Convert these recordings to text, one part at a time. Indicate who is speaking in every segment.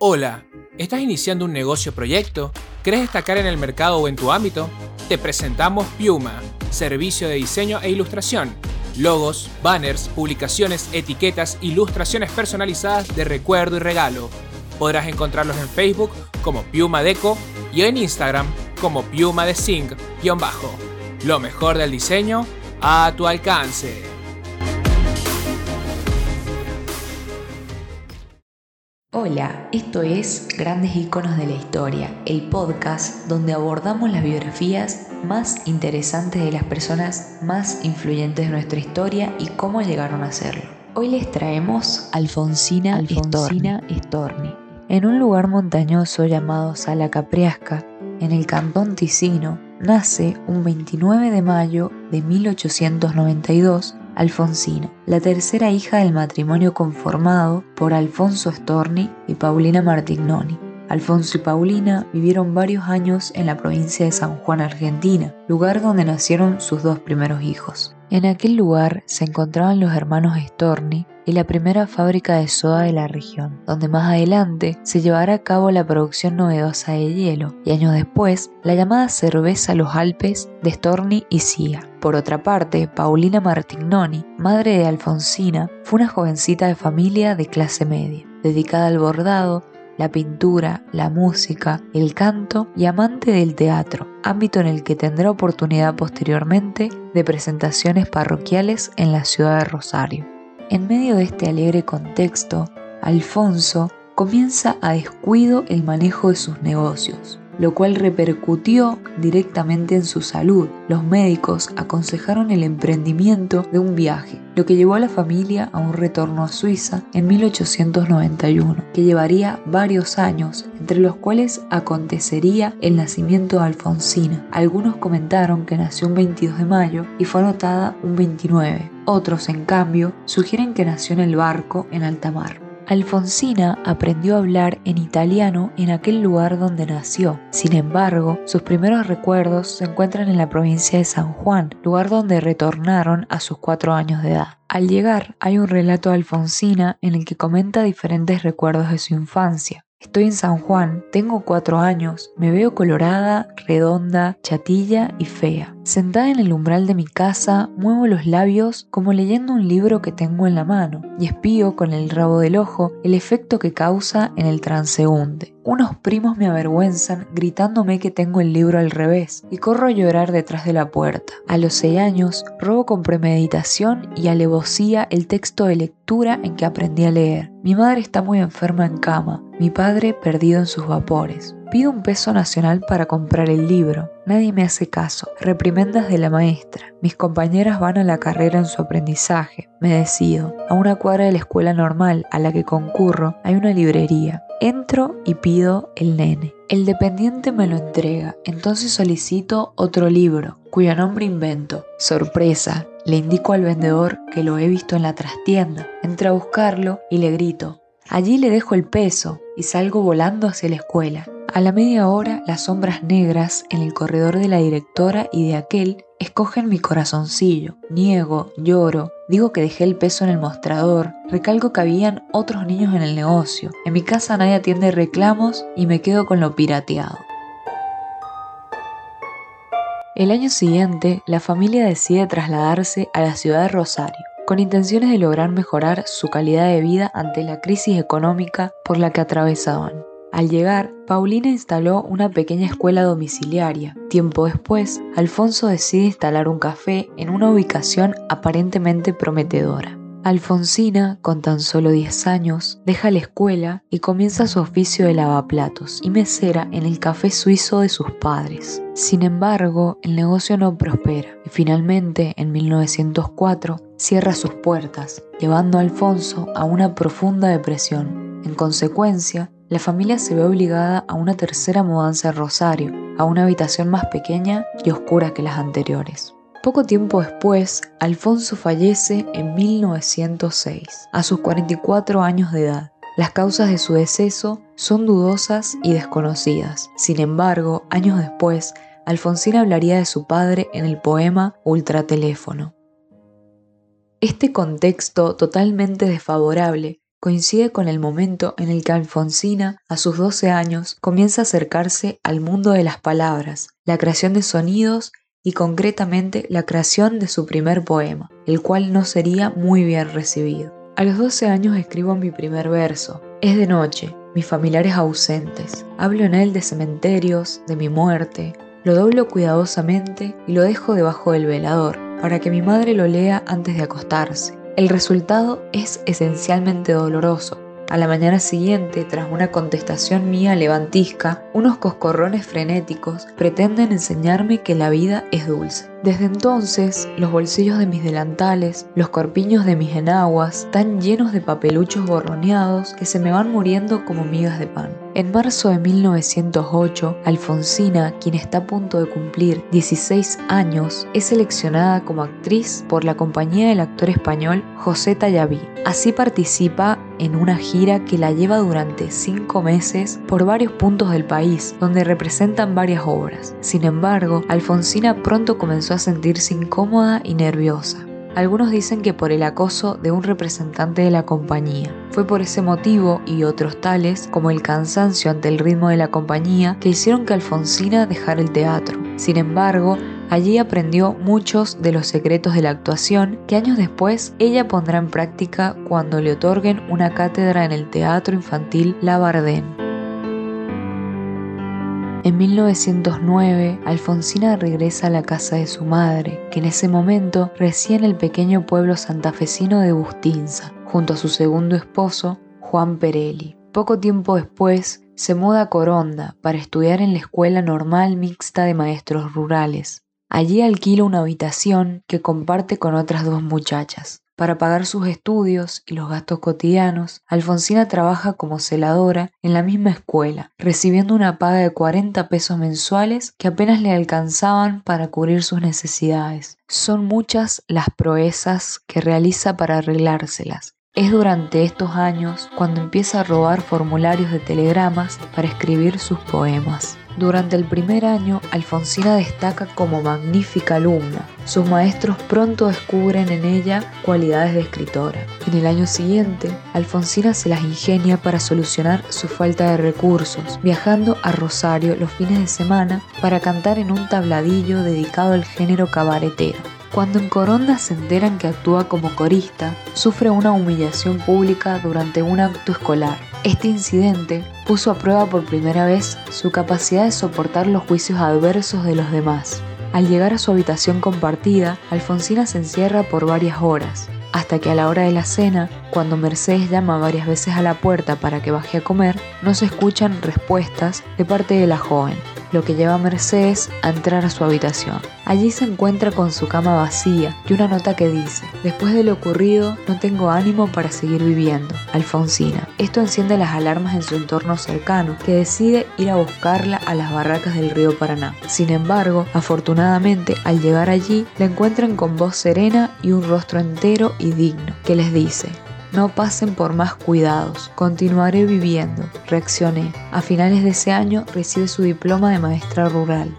Speaker 1: Hola, ¿estás iniciando un negocio o proyecto? ¿Quieres destacar en el mercado o en tu ámbito? Te presentamos Piuma, servicio de diseño e ilustración. Logos, banners, publicaciones, etiquetas, ilustraciones personalizadas de recuerdo y regalo. Podrás encontrarlos en Facebook como Piuma Deco y en Instagram como Piuma de bajo Lo mejor del diseño a tu alcance.
Speaker 2: Hola, esto es Grandes Iconos de la Historia, el podcast donde abordamos las biografías más interesantes de las personas más influyentes de nuestra historia y cómo llegaron a serlo. Hoy les traemos Alfonsina, Alfonsina Storni. En un lugar montañoso llamado Sala Capriasca, en el cantón Ticino, nace un 29 de mayo de 1892 Alfonsina, la tercera hija del matrimonio conformado por Alfonso Storni y Paulina Martignoni. Alfonso y Paulina vivieron varios años en la provincia de San Juan, Argentina, lugar donde nacieron sus dos primeros hijos. En aquel lugar se encontraban los hermanos Storni y la primera fábrica de soda de la región, donde más adelante se llevará a cabo la producción novedosa de hielo y años después la llamada cerveza Los Alpes de Storni y Cia. Por otra parte, Paulina Martignoni, madre de Alfonsina, fue una jovencita de familia de clase media, dedicada al bordado, la pintura, la música, el canto y amante del teatro, ámbito en el que tendrá oportunidad posteriormente de presentaciones parroquiales en la ciudad de Rosario. En medio de este alegre contexto, Alfonso comienza a descuido el manejo de sus negocios lo cual repercutió directamente en su salud. Los médicos aconsejaron el emprendimiento de un viaje, lo que llevó a la familia a un retorno a Suiza en 1891, que llevaría varios años, entre los cuales acontecería el nacimiento de Alfonsina. Algunos comentaron que nació un 22 de mayo y fue anotada un 29. Otros, en cambio, sugieren que nació en el barco en alta mar. Alfonsina aprendió a hablar en italiano en aquel lugar donde nació. Sin embargo, sus primeros recuerdos se encuentran en la provincia de San Juan, lugar donde retornaron a sus cuatro años de edad. Al llegar hay un relato de Alfonsina en el que comenta diferentes recuerdos de su infancia. Estoy en San Juan, tengo cuatro años, me veo colorada, redonda, chatilla y fea. Sentada en el umbral de mi casa, muevo los labios como leyendo un libro que tengo en la mano y espío con el rabo del ojo el efecto que causa en el transeúnte. Unos primos me avergüenzan gritándome que tengo el libro al revés y corro a llorar detrás de la puerta. A los seis años, robo con premeditación y alevosía el texto de lectura en que aprendí a leer. Mi madre está muy enferma en cama, mi padre perdido en sus vapores. Pido un peso nacional para comprar el libro. Nadie me hace caso. Reprimendas de la maestra. Mis compañeras van a la carrera en su aprendizaje. Me decido. A una cuadra de la escuela normal a la que concurro hay una librería. Entro y pido el nene. El dependiente me lo entrega, entonces solicito otro libro, cuyo nombre invento. Sorpresa, le indico al vendedor que lo he visto en la trastienda. Entro a buscarlo y le grito. Allí le dejo el peso y salgo volando hacia la escuela. A la media hora, las sombras negras en el corredor de la directora y de aquel escogen mi corazoncillo. Niego, lloro, digo que dejé el peso en el mostrador, recalco que habían otros niños en el negocio. En mi casa nadie atiende reclamos y me quedo con lo pirateado. El año siguiente, la familia decide trasladarse a la ciudad de Rosario, con intenciones de lograr mejorar su calidad de vida ante la crisis económica por la que atravesaban. Al llegar, Paulina instaló una pequeña escuela domiciliaria. Tiempo después, Alfonso decide instalar un café en una ubicación aparentemente prometedora. Alfonsina, con tan solo 10 años, deja la escuela y comienza su oficio de lavaplatos y mesera en el café suizo de sus padres. Sin embargo, el negocio no prospera y finalmente, en 1904, cierra sus puertas, llevando a Alfonso a una profunda depresión. En consecuencia, la familia se ve obligada a una tercera mudanza a Rosario, a una habitación más pequeña y oscura que las anteriores. Poco tiempo después, Alfonso fallece en 1906, a sus 44 años de edad. Las causas de su deceso son dudosas y desconocidas. Sin embargo, años después, Alfonsina hablaría de su padre en el poema Ultrateléfono. Este contexto totalmente desfavorable coincide con el momento en el que Alfonsina, a sus 12 años, comienza a acercarse al mundo de las palabras, la creación de sonidos y concretamente la creación de su primer poema, el cual no sería muy bien recibido. A los 12 años escribo mi primer verso. Es de noche, mis familiares ausentes. Hablo en él de cementerios, de mi muerte. Lo doblo cuidadosamente y lo dejo debajo del velador, para que mi madre lo lea antes de acostarse. El resultado es esencialmente doloroso. A la mañana siguiente, tras una contestación mía levantisca, unos coscorrones frenéticos pretenden enseñarme que la vida es dulce. Desde entonces, los bolsillos de mis delantales, los corpiños de mis enaguas, están llenos de papeluchos borroneados que se me van muriendo como migas de pan. En marzo de 1908, Alfonsina, quien está a punto de cumplir 16 años, es seleccionada como actriz por la compañía del actor español José Tallaví. Así participa en una gira que la lleva durante cinco meses por varios puntos del país, donde representan varias obras. Sin embargo, Alfonsina pronto comenzó a sentirse incómoda y nerviosa. Algunos dicen que por el acoso de un representante de la compañía. Fue por ese motivo y otros tales como el cansancio ante el ritmo de la compañía que hicieron que Alfonsina dejara el teatro. Sin embargo, allí aprendió muchos de los secretos de la actuación que años después ella pondrá en práctica cuando le otorguen una cátedra en el Teatro Infantil La. En 1909, Alfonsina regresa a la casa de su madre, que en ese momento residía en el pequeño pueblo santafesino de Bustinza, junto a su segundo esposo, Juan Perelli. Poco tiempo después, se muda a Coronda para estudiar en la Escuela Normal Mixta de Maestros Rurales. Allí alquila una habitación que comparte con otras dos muchachas. Para pagar sus estudios y los gastos cotidianos, Alfonsina trabaja como celadora en la misma escuela, recibiendo una paga de 40 pesos mensuales que apenas le alcanzaban para cubrir sus necesidades. Son muchas las proezas que realiza para arreglárselas. Es durante estos años cuando empieza a robar formularios de telegramas para escribir sus poemas. Durante el primer año, Alfonsina destaca como magnífica alumna. Sus maestros pronto descubren en ella cualidades de escritora. En el año siguiente, Alfonsina se las ingenia para solucionar su falta de recursos, viajando a Rosario los fines de semana para cantar en un tabladillo dedicado al género cabaretero. Cuando en Coronda se enteran que actúa como corista, sufre una humillación pública durante un acto escolar. Este incidente puso a prueba por primera vez su capacidad de soportar los juicios adversos de los demás. Al llegar a su habitación compartida, Alfonsina se encierra por varias horas, hasta que a la hora de la cena, cuando Mercedes llama varias veces a la puerta para que baje a comer, no se escuchan respuestas de parte de la joven lo que lleva a Mercedes a entrar a su habitación. Allí se encuentra con su cama vacía y una nota que dice, después de lo ocurrido no tengo ánimo para seguir viviendo, Alfonsina. Esto enciende las alarmas en su entorno cercano, que decide ir a buscarla a las barracas del río Paraná. Sin embargo, afortunadamente, al llegar allí, la encuentran con voz serena y un rostro entero y digno, que les dice, no pasen por más cuidados. Continuaré viviendo. Reaccioné. A finales de ese año recibe su diploma de maestra rural.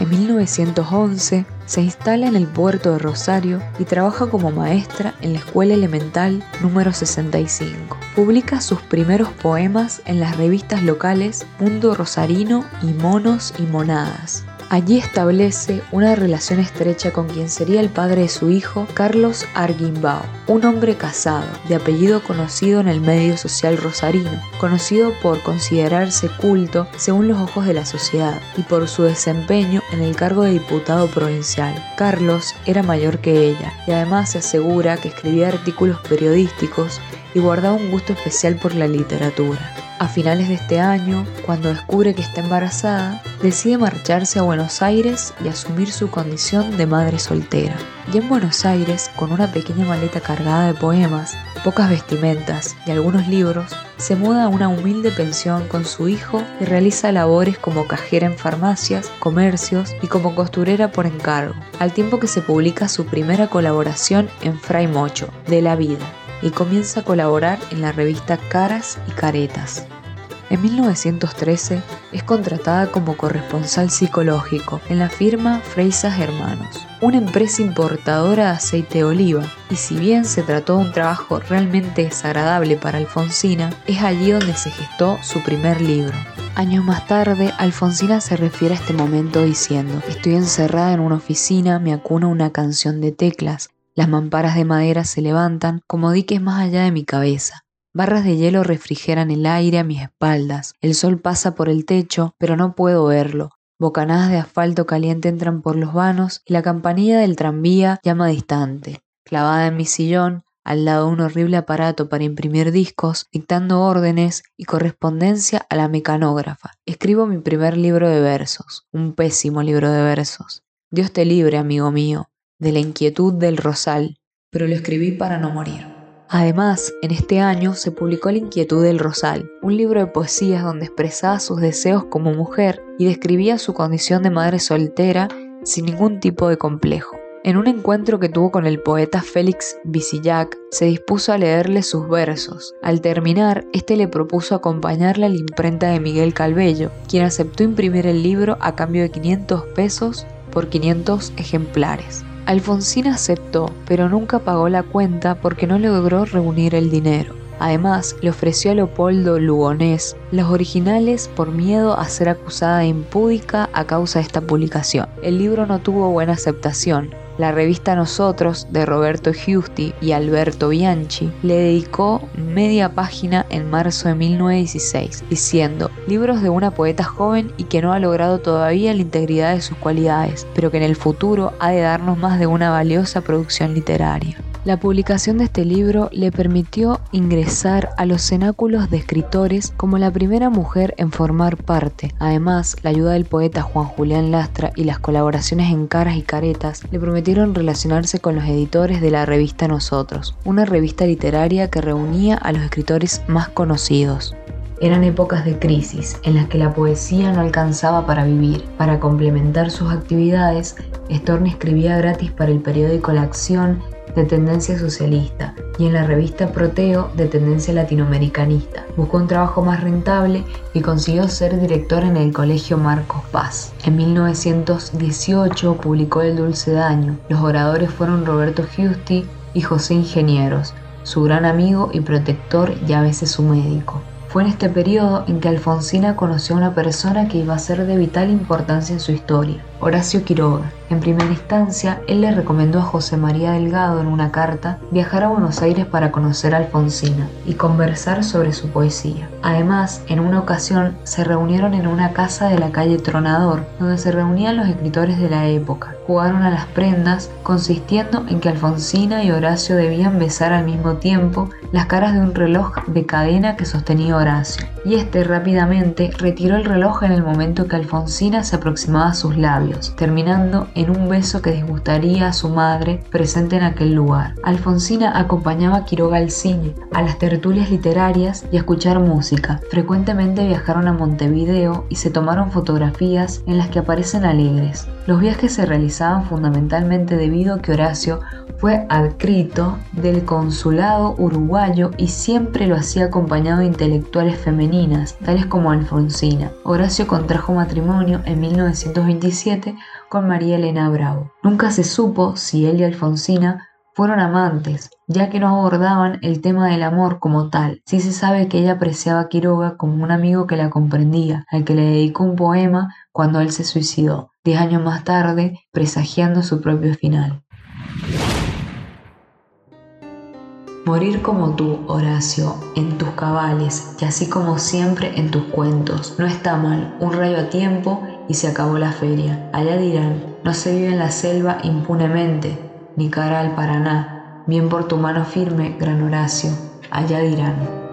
Speaker 2: En 1911 se instala en el puerto de Rosario y trabaja como maestra en la escuela elemental número 65. Publica sus primeros poemas en las revistas locales Mundo Rosarino y Monos y Monadas. Allí establece una relación estrecha con quien sería el padre de su hijo, Carlos Arguimbao, un hombre casado, de apellido conocido en el medio social rosarino, conocido por considerarse culto según los ojos de la sociedad y por su desempeño en el cargo de diputado provincial. Carlos era mayor que ella y además se asegura que escribía artículos periodísticos y guardaba un gusto especial por la literatura. A finales de este año, cuando descubre que está embarazada, decide marcharse a Buenos Aires y asumir su condición de madre soltera. Y en Buenos Aires, con una pequeña maleta cargada de poemas, pocas vestimentas y algunos libros, se muda a una humilde pensión con su hijo y realiza labores como cajera en farmacias, comercios y como costurera por encargo, al tiempo que se publica su primera colaboración en Fray Mocho, de la vida, y comienza a colaborar en la revista Caras y Caretas. En 1913 es contratada como corresponsal psicológico en la firma Freisas Hermanos, una empresa importadora de aceite de oliva, y si bien se trató de un trabajo realmente desagradable para Alfonsina, es allí donde se gestó su primer libro. Años más tarde, Alfonsina se refiere a este momento diciendo, estoy encerrada en una oficina, me acuna una canción de teclas, las mamparas de madera se levantan como diques más allá de mi cabeza. Barras de hielo refrigeran el aire a mis espaldas. El sol pasa por el techo, pero no puedo verlo. Bocanadas de asfalto caliente entran por los vanos y la campanilla del tranvía llama distante. Clavada en mi sillón, al lado un horrible aparato para imprimir discos, dictando órdenes y correspondencia a la mecanógrafa. Escribo mi primer libro de versos, un pésimo libro de versos. Dios te libre, amigo mío, de la inquietud del rosal, pero lo escribí para no morir. Además, en este año se publicó La inquietud del rosal, un libro de poesías donde expresaba sus deseos como mujer y describía su condición de madre soltera sin ningún tipo de complejo. En un encuentro que tuvo con el poeta Félix Visillac, se dispuso a leerle sus versos. Al terminar, este le propuso acompañarle a la imprenta de Miguel Calvello, quien aceptó imprimir el libro a cambio de 500 pesos por 500 ejemplares. Alfonsina aceptó, pero nunca pagó la cuenta porque no logró reunir el dinero. Además, le ofreció a Leopoldo Lugonés los originales por miedo a ser acusada de impúdica a causa de esta publicación. El libro no tuvo buena aceptación, la revista Nosotros de Roberto Giusti y Alberto Bianchi le dedicó media página en marzo de 1916, diciendo libros de una poeta joven y que no ha logrado todavía la integridad de sus cualidades, pero que en el futuro ha de darnos más de una valiosa producción literaria. La publicación de este libro le permitió ingresar a los cenáculos de escritores como la primera mujer en formar parte. Además, la ayuda del poeta Juan Julián Lastra y las colaboraciones en caras y caretas le prometieron relacionarse con los editores de la revista Nosotros, una revista literaria que reunía a los escritores más conocidos. Eran épocas de crisis en las que la poesía no alcanzaba para vivir. Para complementar sus actividades, Storni escribía gratis para el periódico La Acción de tendencia socialista y en la revista Proteo de tendencia latinoamericanista. Buscó un trabajo más rentable y consiguió ser director en el Colegio Marcos Paz. En 1918 publicó El Dulce Daño. Los oradores fueron Roberto Giusti y José Ingenieros, su gran amigo y protector y a veces su médico. Fue en este periodo en que Alfonsina conoció a una persona que iba a ser de vital importancia en su historia, Horacio Quiroga. En primera instancia, él le recomendó a José María Delgado en una carta viajar a Buenos Aires para conocer a Alfonsina y conversar sobre su poesía. Además, en una ocasión se reunieron en una casa de la calle Tronador, donde se reunían los escritores de la época. Jugaron a las prendas, consistiendo en que Alfonsina y Horacio debían besar al mismo tiempo las caras de un reloj de cadena que sostenía Horacio. Y este rápidamente retiró el reloj en el momento que Alfonsina se aproximaba a sus labios, terminando en un beso que disgustaría a su madre presente en aquel lugar. Alfonsina acompañaba a Quiroga al cine, a las tertulias literarias y a escuchar música. Frecuentemente viajaron a Montevideo y se tomaron fotografías en las que aparecen alegres. Los viajes se realizaban fundamentalmente debido a que Horacio fue adscrito del consulado uruguayo y siempre lo hacía acompañado de intelectuales femeninas, tales como Alfonsina. Horacio contrajo matrimonio en 1927 con María Elena Bravo. Nunca se supo si él y Alfonsina fueron amantes, ya que no abordaban el tema del amor como tal. Sí se sabe que ella apreciaba a Quiroga como un amigo que la comprendía, al que le dedicó un poema cuando él se suicidó, diez años más tarde, presagiando su propio final. Morir como tú, Horacio, en tus cabales y así como siempre en tus cuentos. No está mal, un rayo a tiempo y se acabó la feria. Allá dirán, no se vive en la selva impunemente, ni cara al Paraná. Bien por tu mano firme, gran Horacio, allá dirán.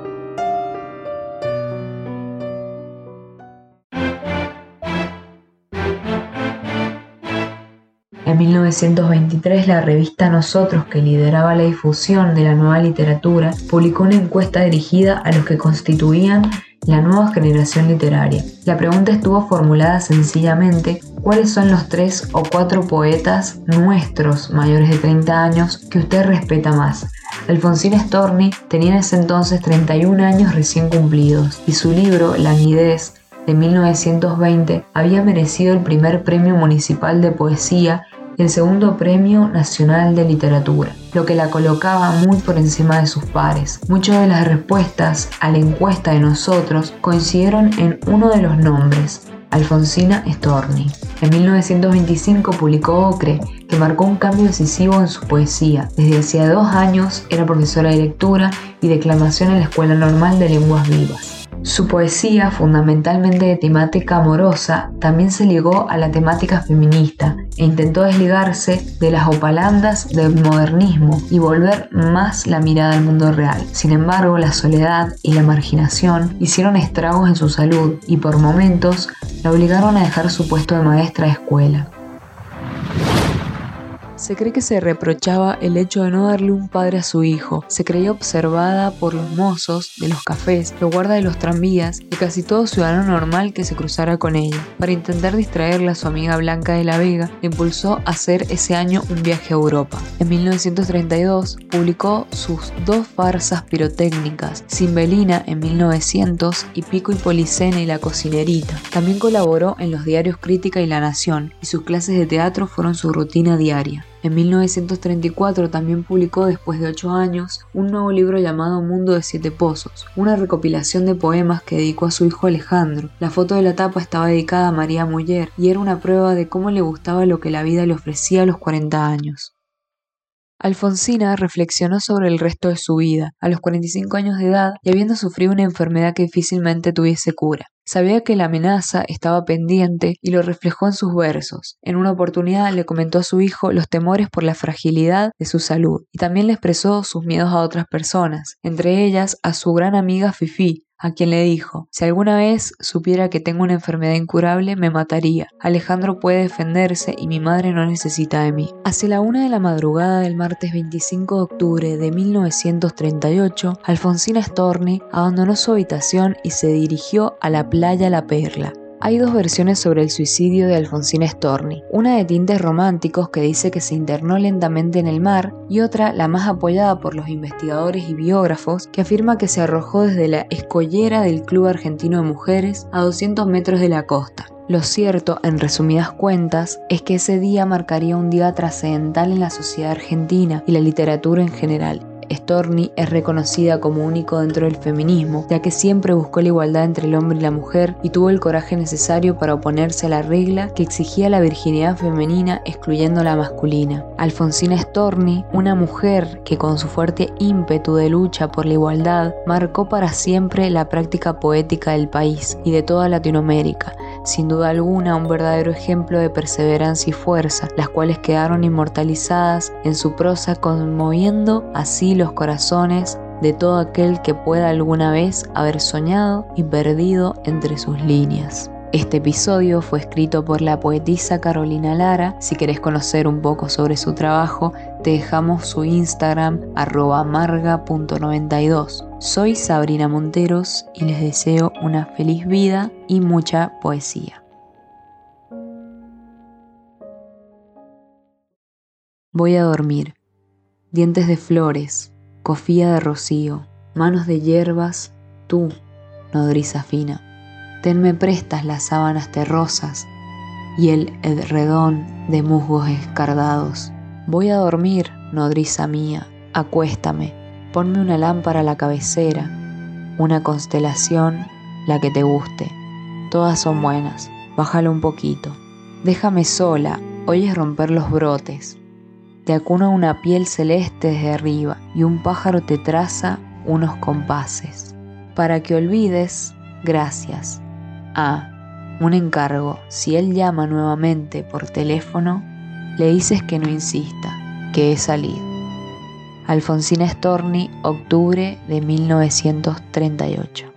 Speaker 2: En 1923, la revista Nosotros, que lideraba la difusión de la nueva literatura, publicó una encuesta dirigida a los que constituían la nueva generación literaria. La pregunta estuvo formulada sencillamente, ¿cuáles son los tres o cuatro poetas nuestros mayores de 30 años que usted respeta más? Alfonsín Storni tenía en ese entonces 31 años recién cumplidos y su libro Languidez de 1920 había merecido el primer premio municipal de poesía el segundo premio nacional de literatura, lo que la colocaba muy por encima de sus pares. Muchas de las respuestas a la encuesta de nosotros coincidieron en uno de los nombres, Alfonsina Storni. En 1925 publicó Ocre, que marcó un cambio decisivo en su poesía. Desde hacía dos años era profesora de lectura y declamación en la Escuela Normal de Lenguas Vivas. Su poesía, fundamentalmente de temática amorosa, también se ligó a la temática feminista e intentó desligarse de las opalandas del modernismo y volver más la mirada al mundo real. Sin embargo, la soledad y la marginación hicieron estragos en su salud y por momentos la obligaron a dejar su puesto de maestra de escuela. Se cree que se reprochaba el hecho de no darle un padre a su hijo. Se creía observada por los mozos de los cafés, los guardas de los tranvías y casi todo ciudadano normal que se cruzara con ella. Para intentar distraerla, su amiga Blanca de la Vega le impulsó a hacer ese año un viaje a Europa. En 1932 publicó sus dos farsas pirotécnicas, Simbelina en 1900 y Pico y Policena y la cocinerita. También colaboró en los diarios Crítica y La Nación y sus clases de teatro fueron su rutina diaria. En 1934 también publicó, después de ocho años, un nuevo libro llamado Mundo de Siete Pozos, una recopilación de poemas que dedicó a su hijo Alejandro. La foto de la tapa estaba dedicada a María Muller y era una prueba de cómo le gustaba lo que la vida le ofrecía a los 40 años. Alfonsina reflexionó sobre el resto de su vida, a los 45 años de edad y habiendo sufrido una enfermedad que difícilmente tuviese cura. Sabía que la amenaza estaba pendiente y lo reflejó en sus versos. En una oportunidad le comentó a su hijo los temores por la fragilidad de su salud y también le expresó sus miedos a otras personas, entre ellas a su gran amiga Fifi, a quien le dijo, si alguna vez supiera que tengo una enfermedad incurable, me mataría. Alejandro puede defenderse y mi madre no necesita de mí. Hacia la una de la madrugada del martes 25 de octubre de 1938, Alfonsina Storni abandonó su habitación y se dirigió a la playa La Perla, hay dos versiones sobre el suicidio de Alfonsina Storni, una de tintes románticos que dice que se internó lentamente en el mar y otra, la más apoyada por los investigadores y biógrafos, que afirma que se arrojó desde la escollera del Club Argentino de Mujeres a 200 metros de la costa. Lo cierto, en resumidas cuentas, es que ese día marcaría un día trascendental en la sociedad argentina y la literatura en general, Storni es reconocida como único dentro del feminismo, ya que siempre buscó la igualdad entre el hombre y la mujer y tuvo el coraje necesario para oponerse a la regla que exigía la virginidad femenina excluyendo la masculina. Alfonsina Storni, una mujer que con su fuerte ímpetu de lucha por la igualdad marcó para siempre la práctica poética del país y de toda Latinoamérica, sin duda alguna un verdadero ejemplo de perseverancia y fuerza, las cuales quedaron inmortalizadas en su prosa conmoviendo así los corazones de todo aquel que pueda alguna vez haber soñado y perdido entre sus líneas. Este episodio fue escrito por la poetisa Carolina Lara. Si querés conocer un poco sobre su trabajo, te dejamos su Instagram arroba marga.92. Soy Sabrina Monteros y les deseo una feliz vida y mucha poesía. Voy a dormir. Dientes de flores, cofía de rocío, manos de hierbas, tú, nodriza fina tenme prestas las sábanas terrosas y el edredón de musgos escardados. Voy a dormir, nodriza mía, acuéstame, ponme una lámpara a la cabecera, una constelación, la que te guste. Todas son buenas, bájalo un poquito. Déjame sola, oyes romper los brotes. Te acuna una piel celeste desde arriba y un pájaro te traza unos compases. Para que olvides, gracias. A. Un encargo. Si él llama nuevamente por teléfono, le dices que no insista, que he salido. Alfonsina Storni, octubre de 1938.